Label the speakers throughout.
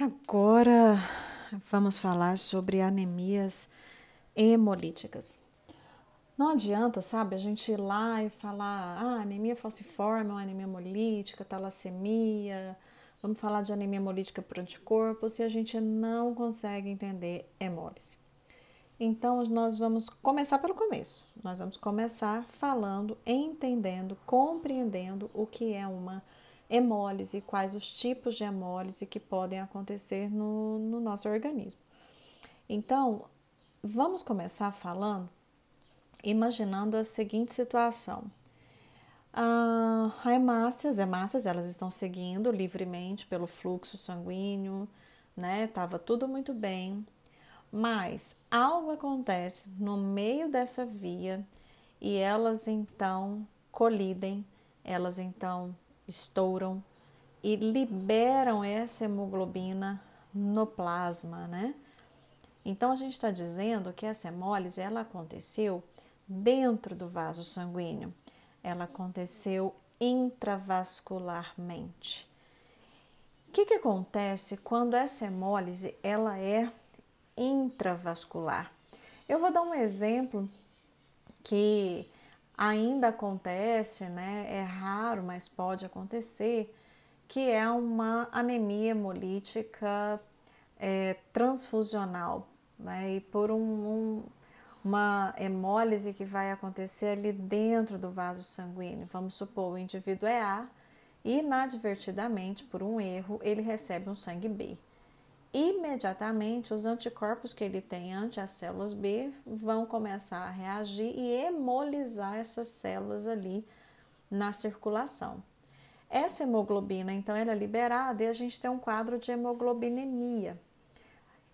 Speaker 1: Agora vamos falar sobre anemias hemolíticas. Não adianta, sabe, a gente ir lá e falar, ah, anemia falciforme, ou anemia hemolítica, talassemia, vamos falar de anemia hemolítica por anticorpos se a gente não consegue entender hemólise. Então, nós vamos começar pelo começo. Nós vamos começar falando, entendendo, compreendendo o que é uma hemólise, quais os tipos de hemólise que podem acontecer no, no nosso organismo. Então, vamos começar falando, imaginando a seguinte situação. Ah, a hemácias, hemácias, elas estão seguindo livremente pelo fluxo sanguíneo, né? Tava tudo muito bem, mas algo acontece no meio dessa via e elas então colidem, elas então estouram e liberam essa hemoglobina no plasma, né? Então a gente está dizendo que essa hemólise ela aconteceu dentro do vaso sanguíneo, ela aconteceu intravascularmente. O que, que acontece quando essa hemólise ela é intravascular? Eu vou dar um exemplo que ainda acontece, né? É raro, mas pode acontecer, que é uma anemia hemolítica é, transfusional, né? E por um, um, uma hemólise que vai acontecer ali dentro do vaso sanguíneo. Vamos supor, o indivíduo é A e inadvertidamente, por um erro, ele recebe um sangue B imediatamente os anticorpos que ele tem ante as células B vão começar a reagir e hemolizar essas células ali na circulação. Essa hemoglobina, então, ela é liberada e a gente tem um quadro de hemoglobinemia.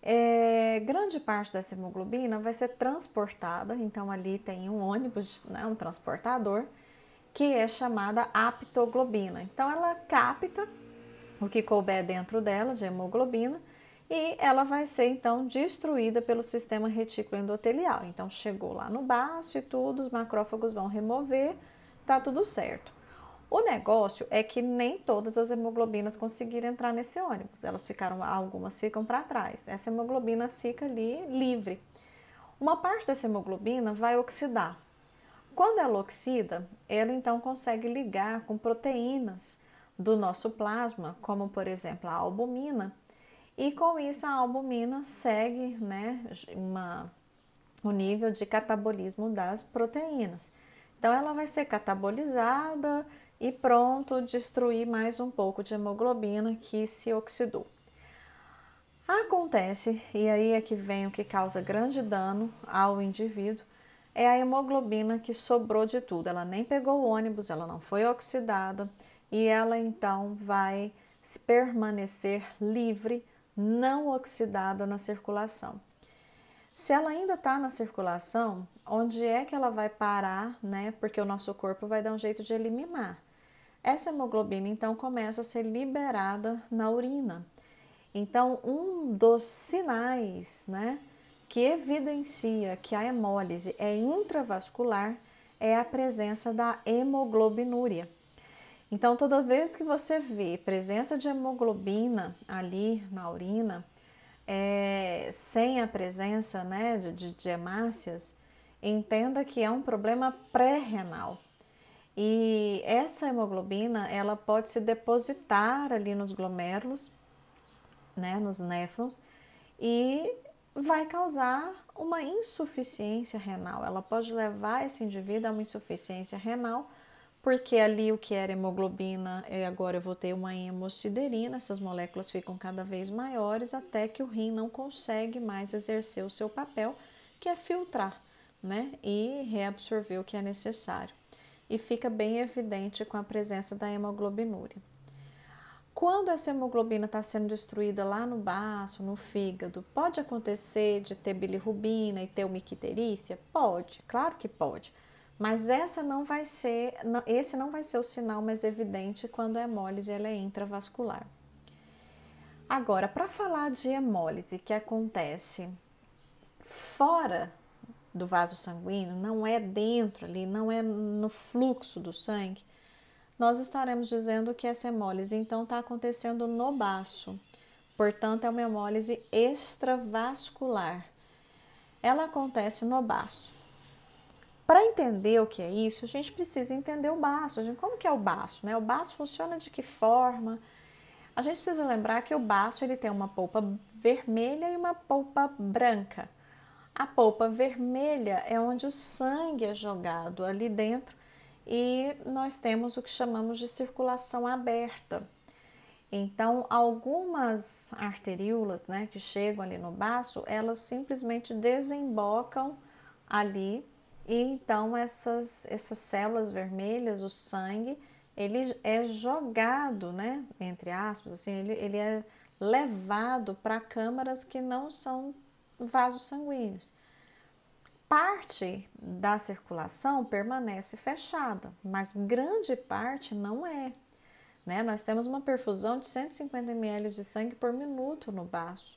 Speaker 1: É, grande parte dessa hemoglobina vai ser transportada, então ali tem um ônibus, né, um transportador, que é chamada aptoglobina. Então ela capta o que couber dentro dela de hemoglobina e ela vai ser então destruída pelo sistema retículo endotelial. Então chegou lá no baço e tudo, os macrófagos vão remover, tá tudo certo. O negócio é que nem todas as hemoglobinas conseguiram entrar nesse ônibus. Elas ficaram, algumas ficam para trás. Essa hemoglobina fica ali livre. Uma parte dessa hemoglobina vai oxidar. Quando ela oxida, ela então consegue ligar com proteínas do nosso plasma, como por exemplo a albumina, e com isso a albumina segue né, uma, o nível de catabolismo das proteínas. Então ela vai ser catabolizada e pronto destruir mais um pouco de hemoglobina que se oxidou. Acontece, e aí é que vem o que causa grande dano ao indivíduo, é a hemoglobina que sobrou de tudo. Ela nem pegou o ônibus, ela não foi oxidada e ela então vai permanecer livre não oxidada na circulação. Se ela ainda está na circulação, onde é que ela vai parar, né? Porque o nosso corpo vai dar um jeito de eliminar. Essa hemoglobina então começa a ser liberada na urina. Então, um dos sinais, né, que evidencia que a hemólise é intravascular é a presença da hemoglobinúria. Então, toda vez que você vê presença de hemoglobina ali na urina, é, sem a presença né, de, de hemácias, entenda que é um problema pré-renal. E essa hemoglobina, ela pode se depositar ali nos glomérulos, né, nos néfrons, e vai causar uma insuficiência renal. Ela pode levar esse indivíduo a uma insuficiência renal porque ali o que era hemoglobina, agora eu vou ter uma hemociderina, essas moléculas ficam cada vez maiores até que o rim não consegue mais exercer o seu papel, que é filtrar, né, e reabsorver o que é necessário. E fica bem evidente com a presença da hemoglobinúria. Quando essa hemoglobina está sendo destruída lá no baço, no fígado, pode acontecer de ter bilirrubina e ter uma icterícia? Pode, claro que pode. Mas essa não vai ser, esse não vai ser o sinal mais evidente quando a hemólise ela é intravascular. Agora, para falar de hemólise que acontece fora do vaso sanguíneo, não é dentro ali, não é no fluxo do sangue, nós estaremos dizendo que essa hemólise então está acontecendo no baço. Portanto, é uma hemólise extravascular. Ela acontece no baço. Para entender o que é isso, a gente precisa entender o baço. Como que é o baço? Né? O baço funciona de que forma? A gente precisa lembrar que o baço ele tem uma polpa vermelha e uma polpa branca. A polpa vermelha é onde o sangue é jogado ali dentro e nós temos o que chamamos de circulação aberta. Então, algumas arteríolas né, que chegam ali no baço, elas simplesmente desembocam ali e então essas, essas células vermelhas, o sangue, ele é jogado, né, entre aspas, assim, ele, ele é levado para câmaras que não são vasos sanguíneos. Parte da circulação permanece fechada, mas grande parte não é. Né? Nós temos uma perfusão de 150 ml de sangue por minuto no baço.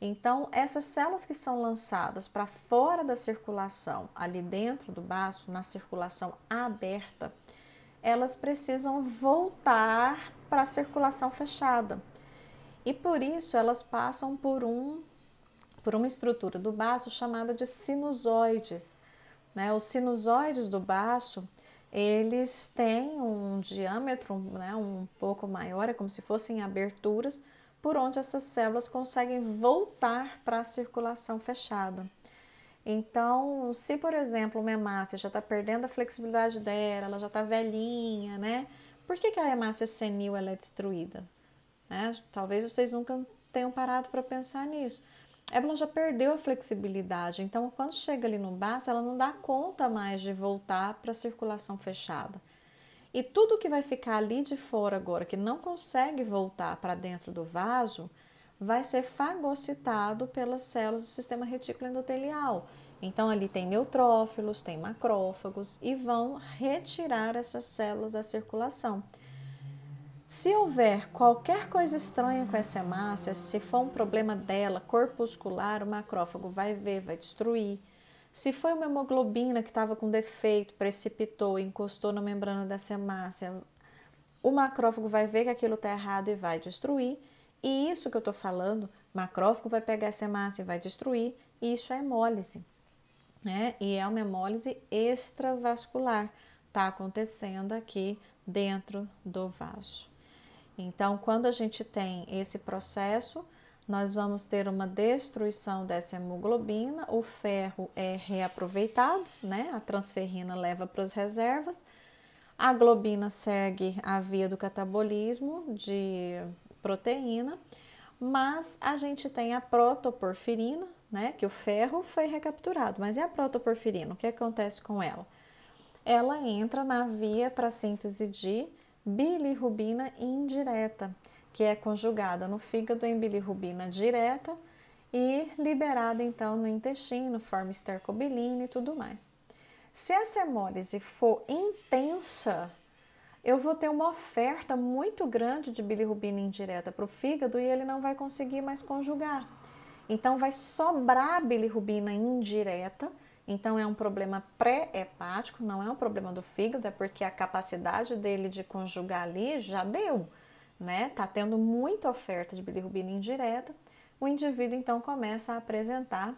Speaker 1: Então, essas células que são lançadas para fora da circulação, ali dentro do baço, na circulação aberta, elas precisam voltar para a circulação fechada. E por isso elas passam por um por uma estrutura do baço chamada de sinusoides. Né? Os sinusoides do baço eles têm um diâmetro né, um pouco maior, é como se fossem aberturas por onde essas células conseguem voltar para a circulação fechada. Então, se por exemplo uma hemácia já está perdendo a flexibilidade dela, ela já está velhinha, né? Por que, que a hemácia senil ela é destruída? Né? Talvez vocês nunca tenham parado para pensar nisso. Ela já perdeu a flexibilidade, então quando chega ali no baço, ela não dá conta mais de voltar para a circulação fechada. E tudo que vai ficar ali de fora agora, que não consegue voltar para dentro do vaso, vai ser fagocitado pelas células do sistema retículo endotelial. Então ali tem neutrófilos, tem macrófagos e vão retirar essas células da circulação. Se houver qualquer coisa estranha com essa hemácia, se for um problema dela, corpuscular, o macrófago vai ver, vai destruir. Se foi uma hemoglobina que estava com defeito, precipitou, encostou na membrana dessa hemácia, o macrófago vai ver que aquilo está errado e vai destruir. E isso que eu estou falando, macrófago vai pegar essa hemácia e vai destruir, e isso é hemólise. Né? E é uma hemólise extravascular, está acontecendo aqui dentro do vaso. Então, quando a gente tem esse processo, nós vamos ter uma destruição dessa hemoglobina, o ferro é reaproveitado, né? A transferrina leva para as reservas. A globina segue a via do catabolismo de proteína, mas a gente tem a protoporfirina, né? Que o ferro foi recapturado, mas e a protoporfirina? O que acontece com ela? Ela entra na via para síntese de bilirrubina indireta, que é conjugada no fígado em bilirrubina direta e liberada então no intestino, forma estercobilina e tudo mais. Se essa hemólise for intensa, eu vou ter uma oferta muito grande de bilirrubina indireta para o fígado e ele não vai conseguir mais conjugar. Então vai sobrar bilirrubina indireta então é um problema pré-hepático, não é um problema do fígado, é porque a capacidade dele de conjugar ali já deu, né? Tá tendo muita oferta de bilirrubina indireta. O indivíduo então começa a apresentar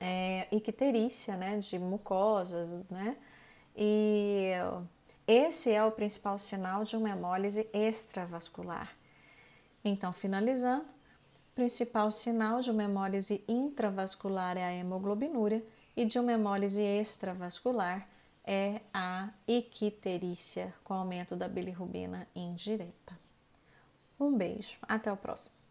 Speaker 1: é, icterícia, né, de mucosas, né? E esse é o principal sinal de uma hemólise extravascular. Então, finalizando, principal sinal de uma hemólise intravascular é a hemoglobinúria e de uma hemólise extravascular é a icterícia, com aumento da bilirrubina indireta. Um beijo, até o próximo.